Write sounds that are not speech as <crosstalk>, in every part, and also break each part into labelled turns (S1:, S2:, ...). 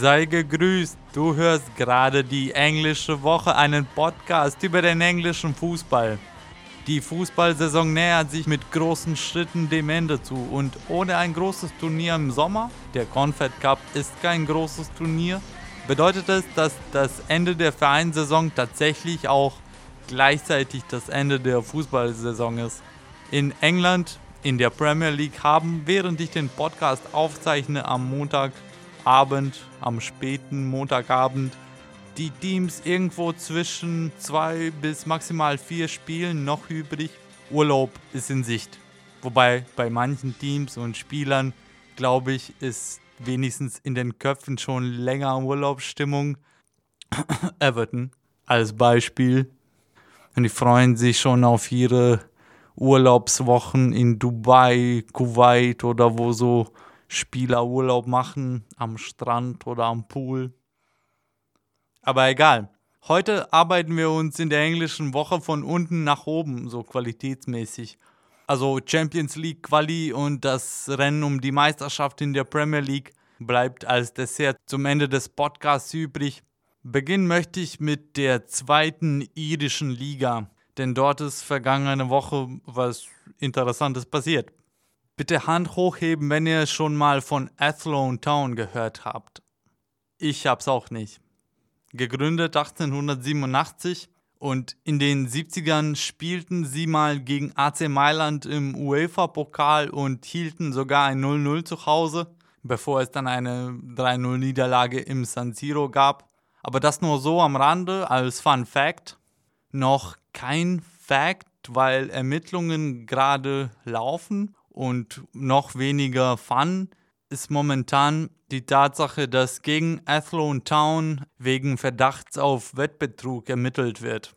S1: Sei gegrüßt, du hörst gerade die englische Woche, einen Podcast über den englischen Fußball. Die Fußballsaison nähert sich mit großen Schritten dem Ende zu und ohne ein großes Turnier im Sommer, der Confed Cup ist kein großes Turnier, bedeutet es, dass das Ende der Vereinssaison tatsächlich auch gleichzeitig das Ende der Fußballsaison ist. In England, in der Premier League haben, während ich den Podcast aufzeichne am Montag Abend, am späten Montagabend, die Teams irgendwo zwischen zwei bis maximal vier Spielen noch übrig. Urlaub ist in Sicht. Wobei bei manchen Teams und Spielern, glaube ich, ist wenigstens in den Köpfen schon länger Urlaubsstimmung. <coughs> Everton als Beispiel. Und die freuen sich schon auf ihre Urlaubswochen in Dubai, Kuwait oder wo so Spieler Urlaub machen, am Strand oder am Pool. Aber egal. Heute arbeiten wir uns in der englischen Woche von unten nach oben, so qualitätsmäßig. Also Champions League Quali und das Rennen um die Meisterschaft in der Premier League bleibt als Dessert zum Ende des Podcasts übrig. Beginnen möchte ich mit der zweiten irischen Liga, denn dort ist vergangene Woche was Interessantes passiert. Bitte Hand hochheben, wenn ihr schon mal von Athlone Town gehört habt. Ich hab's auch nicht. Gegründet 1887 und in den 70ern spielten sie mal gegen AC Mailand im UEFA-Pokal und hielten sogar ein 0-0 zu Hause, bevor es dann eine 3-0-Niederlage im San Siro gab. Aber das nur so am Rande als Fun Fact. Noch kein Fact, weil Ermittlungen gerade laufen und noch weniger Fun ist momentan die Tatsache, dass gegen Athlone Town wegen Verdachts auf Wettbetrug ermittelt wird.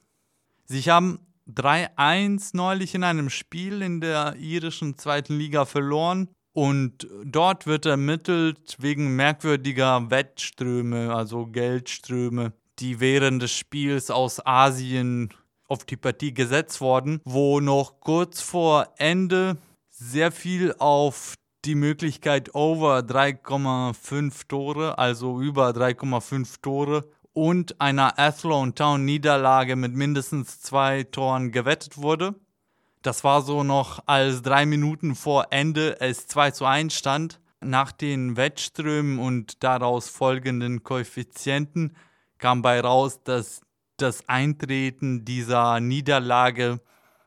S1: Sie haben 3-1 neulich in einem Spiel in der irischen zweiten Liga verloren und dort wird ermittelt wegen merkwürdiger Wettströme, also Geldströme, die während des Spiels aus Asien auf die Partie gesetzt wurden, wo noch kurz vor Ende sehr viel auf die Möglichkeit over 3,5 Tore, also über 3,5 Tore und einer Athlone Town Niederlage mit mindestens zwei Toren gewettet wurde. Das war so noch, als drei Minuten vor Ende es 2 zu 1 stand. Nach den Wettströmen und daraus folgenden Koeffizienten kam bei raus, dass das Eintreten dieser Niederlage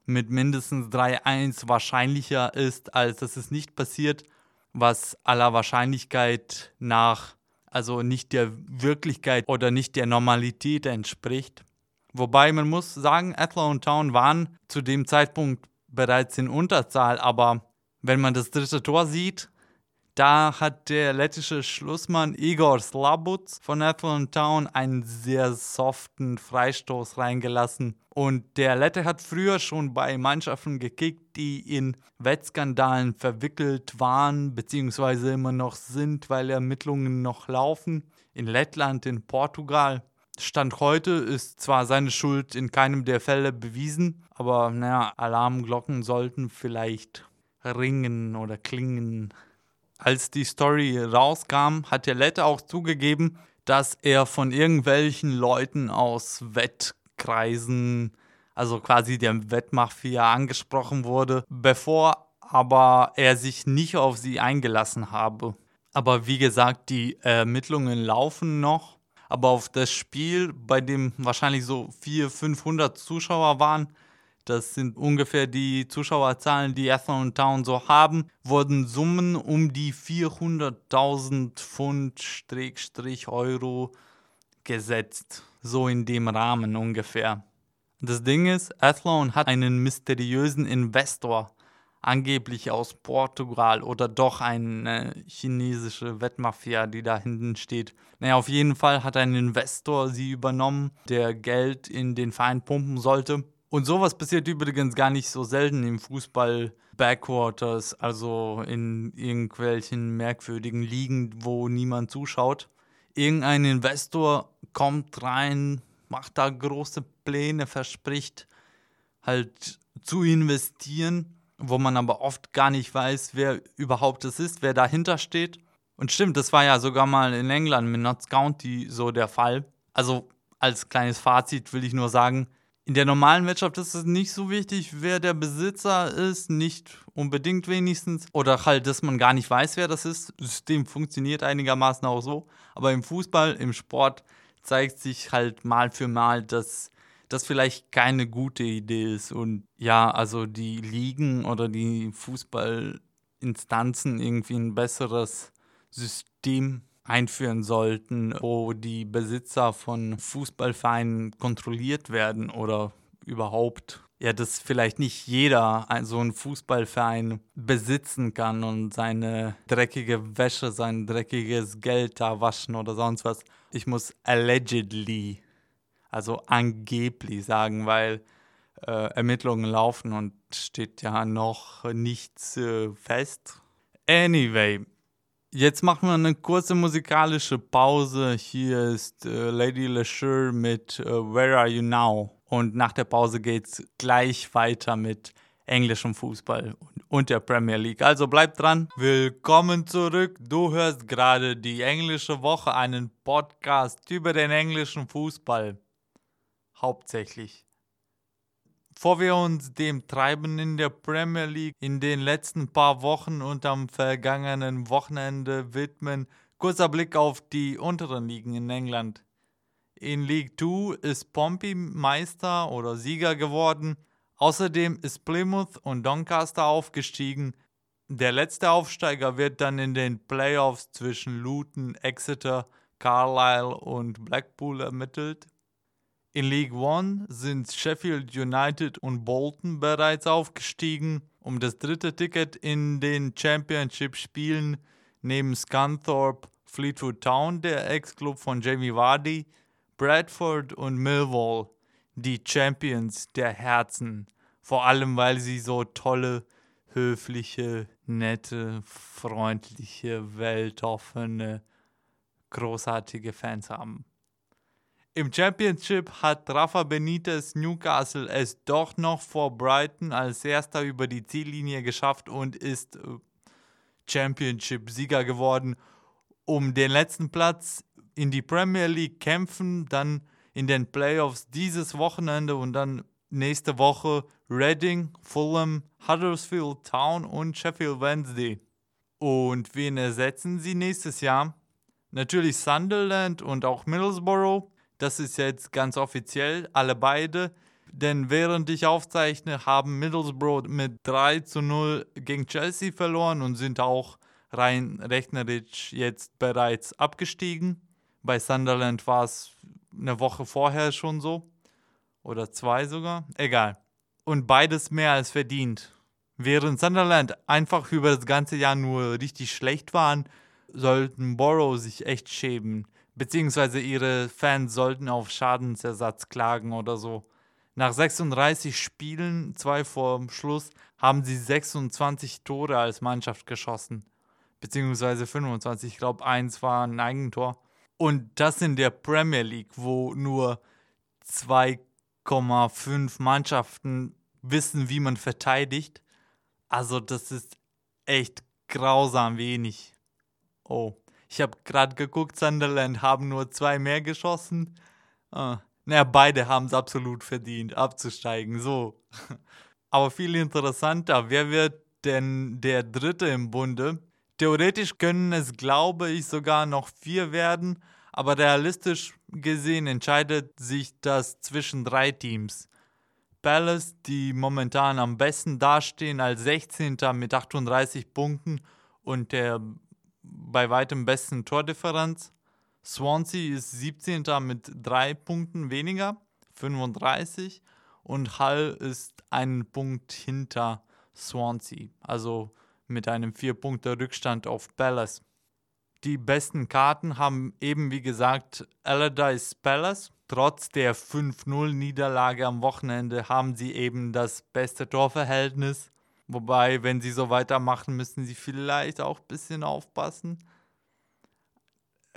S1: mit mindestens 3-1 wahrscheinlicher ist, als dass es nicht passiert, was aller Wahrscheinlichkeit nach, also nicht der Wirklichkeit oder nicht der Normalität entspricht. Wobei man muss sagen, Athlone Town waren zu dem Zeitpunkt bereits in Unterzahl, aber wenn man das dritte Tor sieht, da hat der lettische Schlussmann Igor Slabutz von Athlone Town einen sehr soften Freistoß reingelassen. Und der Lette hat früher schon bei Mannschaften gekickt, die in Wettskandalen verwickelt waren, beziehungsweise immer noch sind, weil Ermittlungen noch laufen. In Lettland, in Portugal. Stand heute ist zwar seine Schuld in keinem der Fälle bewiesen, aber naja, Alarmglocken sollten vielleicht ringen oder klingen. Als die Story rauskam, hat der Lette auch zugegeben, dass er von irgendwelchen Leuten aus Wettkreisen, also quasi der Wettmafia, angesprochen wurde, bevor aber er sich nicht auf sie eingelassen habe. Aber wie gesagt, die Ermittlungen laufen noch. Aber auf das Spiel, bei dem wahrscheinlich so 400, 500 Zuschauer waren, das sind ungefähr die Zuschauerzahlen, die Athlone Town so haben, wurden Summen um die 400.000 Pfund Strich Euro gesetzt. So in dem Rahmen ungefähr. Das Ding ist, Athlone hat einen mysteriösen Investor, angeblich aus Portugal oder doch eine chinesische Wettmafia, die da hinten steht. Naja, auf jeden Fall hat ein Investor sie übernommen, der Geld in den Verein pumpen sollte und sowas passiert übrigens gar nicht so selten im Fußball Backwaters, also in irgendwelchen merkwürdigen Ligen, wo niemand zuschaut. Irgendein Investor kommt rein, macht da große Pläne, verspricht halt zu investieren, wo man aber oft gar nicht weiß, wer überhaupt es ist, wer dahinter steht. Und stimmt, das war ja sogar mal in England mit Notts County so der Fall. Also als kleines Fazit will ich nur sagen, in der normalen Wirtschaft ist es nicht so wichtig, wer der Besitzer ist, nicht unbedingt wenigstens. Oder halt, dass man gar nicht weiß, wer das ist. Das System funktioniert einigermaßen auch so. Aber im Fußball, im Sport zeigt sich halt mal für mal, dass das vielleicht keine gute Idee ist. Und ja, also die Ligen oder die Fußballinstanzen irgendwie ein besseres System einführen sollten, wo die Besitzer von Fußballvereinen kontrolliert werden oder überhaupt ja, dass vielleicht nicht jeder so einen Fußballverein besitzen kann und seine dreckige Wäsche, sein dreckiges Geld da waschen oder sonst was. Ich muss allegedly, also angeblich sagen, weil äh, Ermittlungen laufen und steht ja noch nichts äh, fest. Anyway, Jetzt machen wir eine kurze musikalische Pause. Hier ist äh, Lady LeSure mit äh, Where Are You Now? Und nach der Pause geht's gleich weiter mit englischem Fußball und der Premier League. Also bleibt dran. Willkommen zurück. Du hörst gerade die englische Woche, einen Podcast über den englischen Fußball. Hauptsächlich. Bevor wir uns dem Treiben in der Premier League in den letzten paar Wochen und am vergangenen Wochenende widmen, kurzer Blick auf die unteren Ligen in England. In League 2 ist Pompey Meister oder Sieger geworden. Außerdem ist Plymouth und Doncaster aufgestiegen. Der letzte Aufsteiger wird dann in den Playoffs zwischen Luton, Exeter, Carlisle und Blackpool ermittelt. In League One sind Sheffield United und Bolton bereits aufgestiegen. Um das dritte Ticket in den Championship-Spielen neben Scunthorpe Fleetwood Town, der Ex-Club von Jamie Vardy, Bradford und Millwall, die Champions der Herzen. Vor allem, weil sie so tolle, höfliche, nette, freundliche, weltoffene, großartige Fans haben. Im Championship hat Rafa Benitez Newcastle es doch noch vor Brighton als erster über die Ziellinie geschafft und ist äh, Championship-Sieger geworden. Um den letzten Platz in die Premier League kämpfen, dann in den Playoffs dieses Wochenende und dann nächste Woche Reading, Fulham, Huddersfield Town und Sheffield Wednesday. Und wen ersetzen sie nächstes Jahr? Natürlich Sunderland und auch Middlesbrough. Das ist jetzt ganz offiziell, alle beide. Denn während ich aufzeichne, haben Middlesbrough mit 3 zu 0 gegen Chelsea verloren und sind auch rein rechnerisch jetzt bereits abgestiegen. Bei Sunderland war es eine Woche vorher schon so. Oder zwei sogar. Egal. Und beides mehr als verdient. Während Sunderland einfach über das ganze Jahr nur richtig schlecht waren, sollten Borough sich echt schämen. Beziehungsweise ihre Fans sollten auf Schadensersatz klagen oder so. Nach 36 Spielen, zwei vor Schluss, haben sie 26 Tore als Mannschaft geschossen. Beziehungsweise 25. Ich glaube, eins war ein Eigentor. Und das in der Premier League, wo nur 2,5 Mannschaften wissen, wie man verteidigt. Also, das ist echt grausam wenig. Oh. Ich habe gerade geguckt, Sunderland haben nur zwei mehr geschossen. Ah, naja, beide haben es absolut verdient, abzusteigen. So. <laughs> Aber viel interessanter, wer wird denn der Dritte im Bunde? Theoretisch können es, glaube ich, sogar noch vier werden, aber realistisch gesehen entscheidet sich das zwischen drei Teams. Palace, die momentan am besten dastehen als 16. mit 38 Punkten und der bei weitem besten Tordifferenz. Swansea ist 17. mit drei Punkten weniger, 35. Und Hull ist einen Punkt hinter Swansea, also mit einem 4-Punkte-Rückstand auf Palace. Die besten Karten haben eben wie gesagt Allardyce Palace. Trotz der 5-0-Niederlage am Wochenende haben sie eben das beste Torverhältnis Wobei, wenn sie so weitermachen, müssen sie vielleicht auch ein bisschen aufpassen.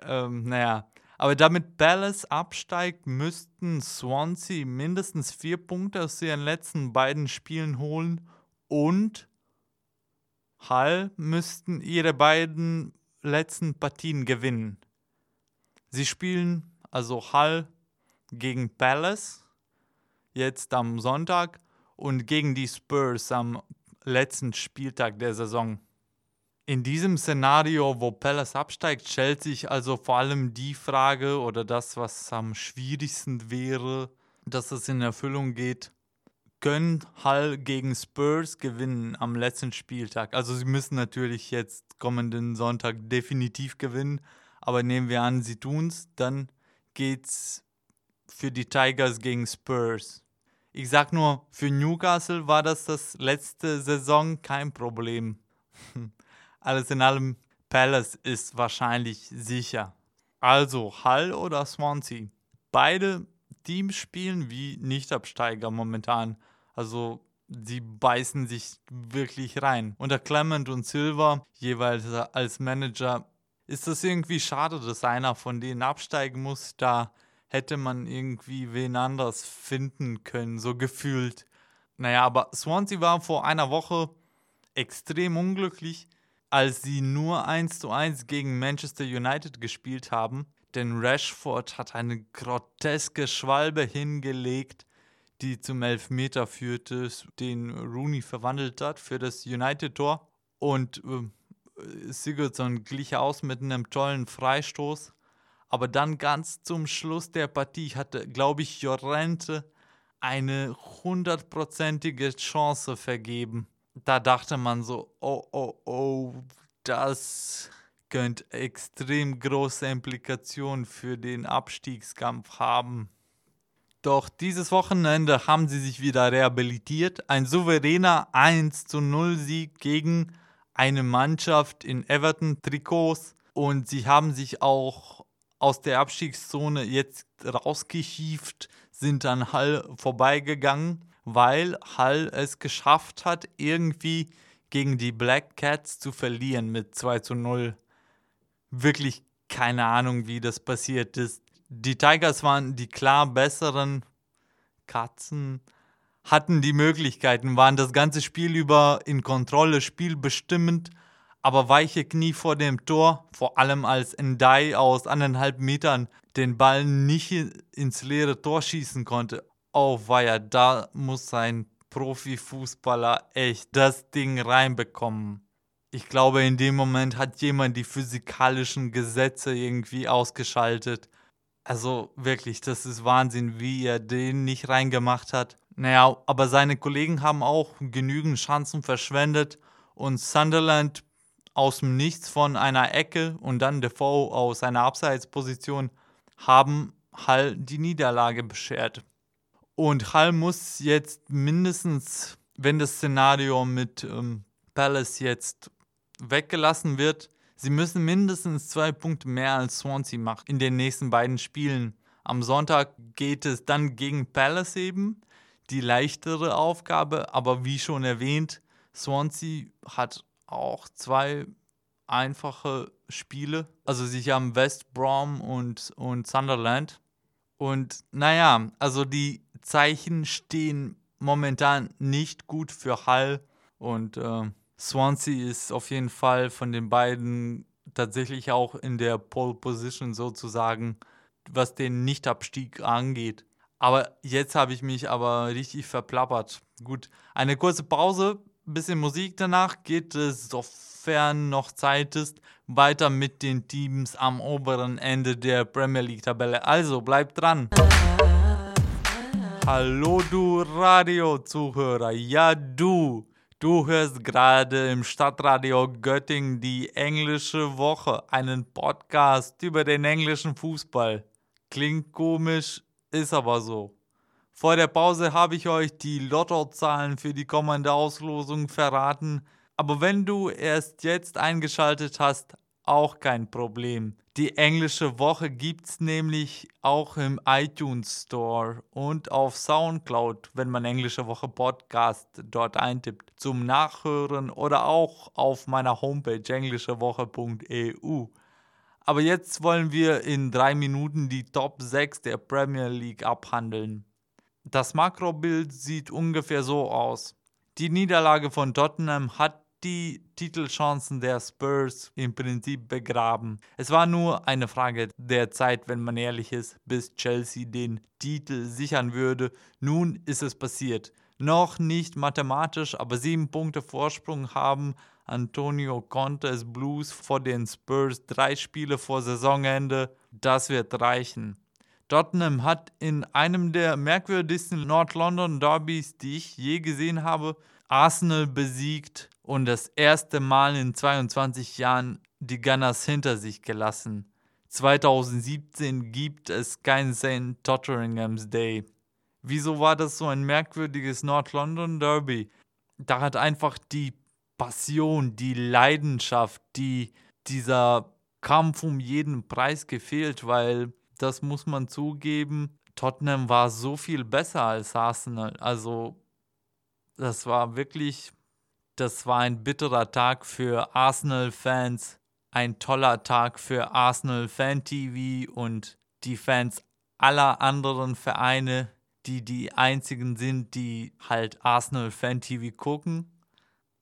S1: Ähm, naja, aber damit Palace absteigt, müssten Swansea mindestens vier Punkte aus ihren letzten beiden Spielen holen und Hull müssten ihre beiden letzten Partien gewinnen. Sie spielen also Hull gegen Palace jetzt am Sonntag und gegen die Spurs am letzten Spieltag der Saison. In diesem Szenario, wo Palace absteigt, stellt sich also vor allem die Frage oder das, was am schwierigsten wäre, dass es in Erfüllung geht. Können Hull gegen Spurs gewinnen am letzten Spieltag? Also sie müssen natürlich jetzt kommenden Sonntag definitiv gewinnen, aber nehmen wir an, sie tun es, dann geht's für die Tigers gegen Spurs. Ich sag nur, für Newcastle war das das letzte Saison kein Problem. <laughs> Alles in allem, Palace ist wahrscheinlich sicher. Also Hull oder Swansea. Beide Teams spielen wie Nichtabsteiger momentan. Also sie beißen sich wirklich rein. Unter Clement und Silver, jeweils als Manager, ist das irgendwie schade, dass einer von denen absteigen muss. Da hätte man irgendwie wen anders finden können, so gefühlt. Naja, aber Swansea war vor einer Woche extrem unglücklich, als sie nur 1 zu 1 gegen Manchester United gespielt haben. Denn Rashford hat eine groteske Schwalbe hingelegt, die zum Elfmeter führte, den Rooney verwandelt hat für das United-Tor. Und äh, Sigurdsson glich aus mit einem tollen Freistoß. Aber dann ganz zum Schluss der Partie hatte, glaube ich, Jorente eine hundertprozentige Chance vergeben. Da dachte man so, oh, oh, oh, das könnte extrem große Implikationen für den Abstiegskampf haben. Doch dieses Wochenende haben sie sich wieder rehabilitiert. Ein souveräner 1 zu 0 Sieg gegen eine Mannschaft in Everton-Trikots. Und sie haben sich auch aus der Abstiegszone jetzt rausgehieft, sind an Hall vorbeigegangen, weil Hall es geschafft hat, irgendwie gegen die Black Cats zu verlieren mit 2 zu 0. Wirklich keine Ahnung, wie das passiert ist. Die Tigers waren die klar besseren Katzen, hatten die Möglichkeiten, waren das ganze Spiel über in Kontrolle, spielbestimmend, aber weiche Knie vor dem Tor, vor allem als Ndai aus anderthalb Metern den Ball nicht ins leere Tor schießen konnte. Oh weia, da muss ein Profifußballer echt das Ding reinbekommen. Ich glaube, in dem Moment hat jemand die physikalischen Gesetze irgendwie ausgeschaltet. Also wirklich, das ist Wahnsinn, wie er den nicht reingemacht hat. Naja, aber seine Kollegen haben auch genügend Chancen verschwendet und Sunderland aus dem Nichts von einer Ecke und dann Defoe aus einer Abseitsposition haben Hall die Niederlage beschert. Und Hall muss jetzt mindestens, wenn das Szenario mit ähm, Palace jetzt weggelassen wird, sie müssen mindestens zwei Punkte mehr als Swansea machen in den nächsten beiden Spielen. Am Sonntag geht es dann gegen Palace eben, die leichtere Aufgabe, aber wie schon erwähnt, Swansea hat auch zwei einfache Spiele. Also sie haben West Brom und, und Sunderland. Und naja, also die Zeichen stehen momentan nicht gut für Hull. Und äh, Swansea ist auf jeden Fall von den beiden tatsächlich auch in der Pole Position sozusagen, was den Nichtabstieg angeht. Aber jetzt habe ich mich aber richtig verplappert. Gut, eine kurze Pause, bisschen Musik danach geht es, sofern noch Zeit ist, weiter mit den Teams am oberen Ende der Premier League Tabelle. Also bleibt dran. Hallo du Radio-Zuhörer, ja du. Du hörst gerade im Stadtradio Göttingen die englische Woche, einen Podcast über den englischen Fußball. Klingt komisch, ist aber so. Vor der Pause habe ich euch die Lottozahlen für die kommende Auslosung verraten, aber wenn du erst jetzt eingeschaltet hast, auch kein Problem. Die englische Woche gibt's nämlich auch im iTunes Store und auf Soundcloud, wenn man englische Woche Podcast dort eintippt, zum Nachhören oder auch auf meiner Homepage englischewoche.eu. Aber jetzt wollen wir in drei Minuten die Top 6 der Premier League abhandeln. Das Makrobild sieht ungefähr so aus. Die Niederlage von Tottenham hat die Titelchancen der Spurs im Prinzip begraben. Es war nur eine Frage der Zeit, wenn man ehrlich ist, bis Chelsea den Titel sichern würde. Nun ist es passiert. Noch nicht mathematisch, aber sieben Punkte Vorsprung haben Antonio Contes Blues vor den Spurs drei Spiele vor Saisonende. Das wird reichen. Tottenham hat in einem der merkwürdigsten North London Derbys, die ich je gesehen habe, Arsenal besiegt und das erste Mal in 22 Jahren die Gunners hinter sich gelassen. 2017 gibt es kein St. Totteringham's Day. Wieso war das so ein merkwürdiges North London Derby? Da hat einfach die Passion, die Leidenschaft, die, dieser Kampf um jeden Preis gefehlt, weil das muss man zugeben, Tottenham war so viel besser als Arsenal. Also das war wirklich, das war ein bitterer Tag für Arsenal-Fans, ein toller Tag für Arsenal-Fan-TV und die Fans aller anderen Vereine, die die einzigen sind, die halt Arsenal-Fan-TV gucken.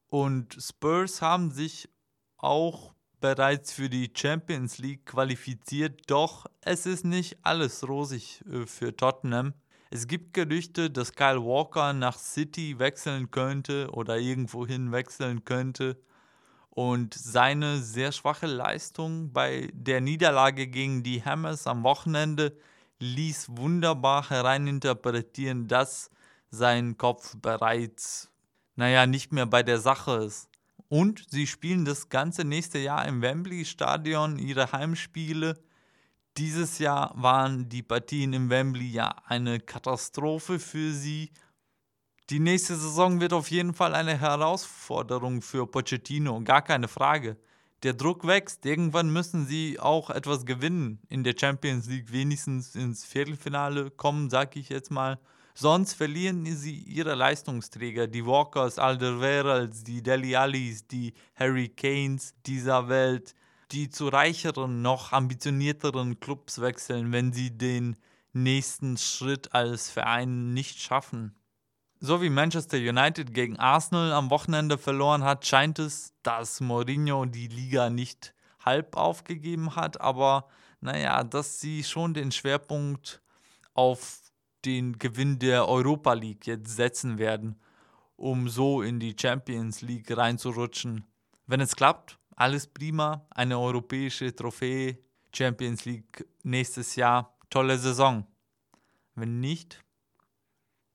S1: Und Spurs haben sich auch bereits für die Champions League qualifiziert, doch es ist nicht alles rosig äh, für Tottenham. Es gibt Gerüchte, dass Kyle Walker nach City wechseln könnte oder irgendwohin wechseln könnte. Und seine sehr schwache Leistung bei der Niederlage gegen die Hammers am Wochenende ließ wunderbar hereininterpretieren, dass sein Kopf bereits, naja, nicht mehr bei der Sache ist. Und sie spielen das ganze nächste Jahr im Wembley Stadion ihre Heimspiele. Dieses Jahr waren die Partien im Wembley ja eine Katastrophe für sie. Die nächste Saison wird auf jeden Fall eine Herausforderung für Pochettino, gar keine Frage. Der Druck wächst, irgendwann müssen sie auch etwas gewinnen in der Champions League, wenigstens ins Viertelfinale kommen, sag ich jetzt mal. Sonst verlieren sie ihre Leistungsträger, die Walkers, Alderweirelds, die Deli Allis, die Harry Kanes dieser Welt, die zu reicheren, noch ambitionierteren Clubs wechseln, wenn sie den nächsten Schritt als Verein nicht schaffen. So wie Manchester United gegen Arsenal am Wochenende verloren hat, scheint es, dass Mourinho die Liga nicht halb aufgegeben hat, aber naja, dass sie schon den Schwerpunkt auf den Gewinn der Europa League jetzt setzen werden, um so in die Champions League reinzurutschen. Wenn es klappt, alles prima, eine europäische Trophäe, Champions League nächstes Jahr, tolle Saison. Wenn nicht,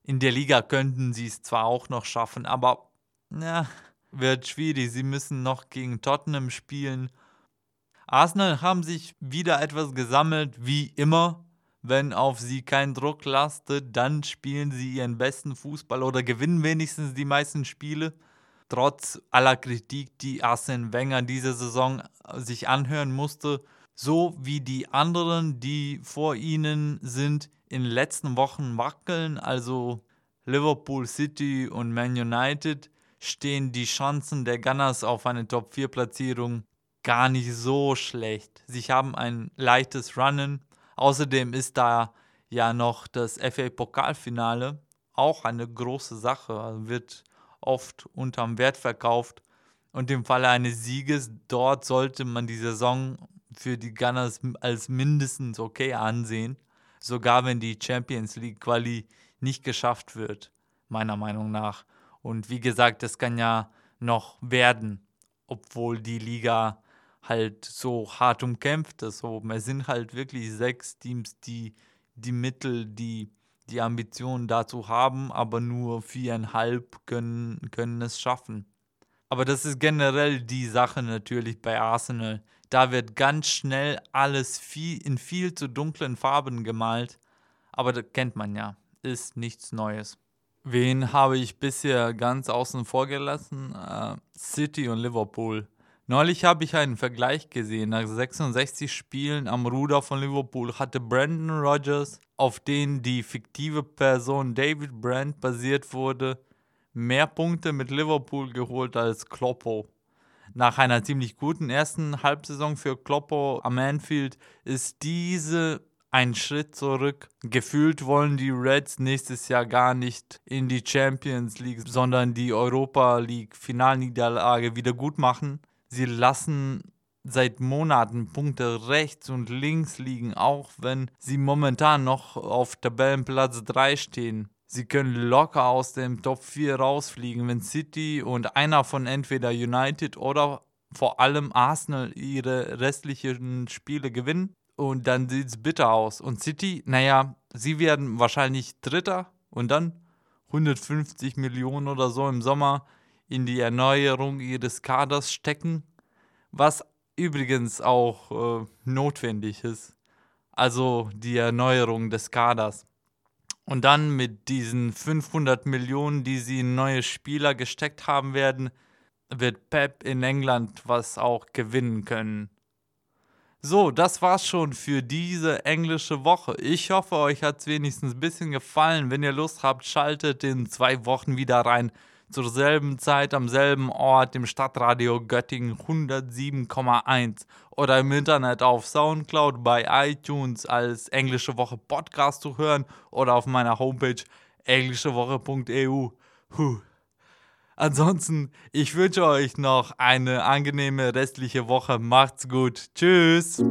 S1: in der Liga könnten sie es zwar auch noch schaffen, aber na, wird schwierig. Sie müssen noch gegen Tottenham spielen. Arsenal haben sich wieder etwas gesammelt, wie immer wenn auf sie kein Druck lastet, dann spielen sie ihren besten Fußball oder gewinnen wenigstens die meisten Spiele. Trotz aller Kritik, die Arsene Wenger diese Saison sich anhören musste, so wie die anderen, die vor ihnen sind, in den letzten Wochen wackeln, also Liverpool City und Man United, stehen die Chancen der Gunners auf eine Top-4-Platzierung gar nicht so schlecht. Sie haben ein leichtes Runnen Außerdem ist da ja noch das FA-Pokalfinale, auch eine große Sache, wird oft unterm Wert verkauft. Und im Falle eines Sieges dort sollte man die Saison für die Gunners als mindestens okay ansehen, sogar wenn die Champions League Quali nicht geschafft wird, meiner Meinung nach. Und wie gesagt, das kann ja noch werden, obwohl die Liga halt so hart umkämpft ist. So, es sind halt wirklich sechs Teams, die die Mittel, die die Ambitionen dazu haben, aber nur viereinhalb können, können es schaffen. Aber das ist generell die Sache natürlich bei Arsenal. Da wird ganz schnell alles viel, in viel zu dunklen Farben gemalt. Aber das kennt man ja. Ist nichts Neues. Wen habe ich bisher ganz außen vor gelassen? Uh, City und Liverpool. Neulich habe ich einen Vergleich gesehen. Nach 66 Spielen am Ruder von Liverpool hatte Brandon Rogers, auf den die fiktive Person David Brandt basiert wurde, mehr Punkte mit Liverpool geholt als Kloppo. Nach einer ziemlich guten ersten Halbsaison für Kloppo am Anfield ist diese einen Schritt zurück. Gefühlt wollen die Reds nächstes Jahr gar nicht in die Champions League, sondern die Europa League Finalniederlage wieder gut machen. Sie lassen seit Monaten Punkte rechts und links liegen, auch wenn sie momentan noch auf Tabellenplatz 3 stehen. Sie können locker aus dem Top 4 rausfliegen, wenn City und einer von entweder United oder vor allem Arsenal ihre restlichen Spiele gewinnen. Und dann sieht es bitter aus. Und City, naja, sie werden wahrscheinlich Dritter und dann 150 Millionen oder so im Sommer in die Erneuerung ihres Kaders stecken, was übrigens auch äh, notwendig ist. Also die Erneuerung des Kaders. Und dann mit diesen 500 Millionen, die sie in neue Spieler gesteckt haben werden, wird Pep in England was auch gewinnen können. So, das war's schon für diese englische Woche. Ich hoffe, euch hat's wenigstens ein bisschen gefallen. Wenn ihr Lust habt, schaltet in zwei Wochen wieder rein zur selben Zeit am selben Ort im Stadtradio Göttingen 107,1 oder im Internet auf Soundcloud bei iTunes als Englische Woche Podcast zu hören oder auf meiner Homepage englischewoche.eu. Ansonsten, ich wünsche euch noch eine angenehme restliche Woche. Macht's gut. Tschüss.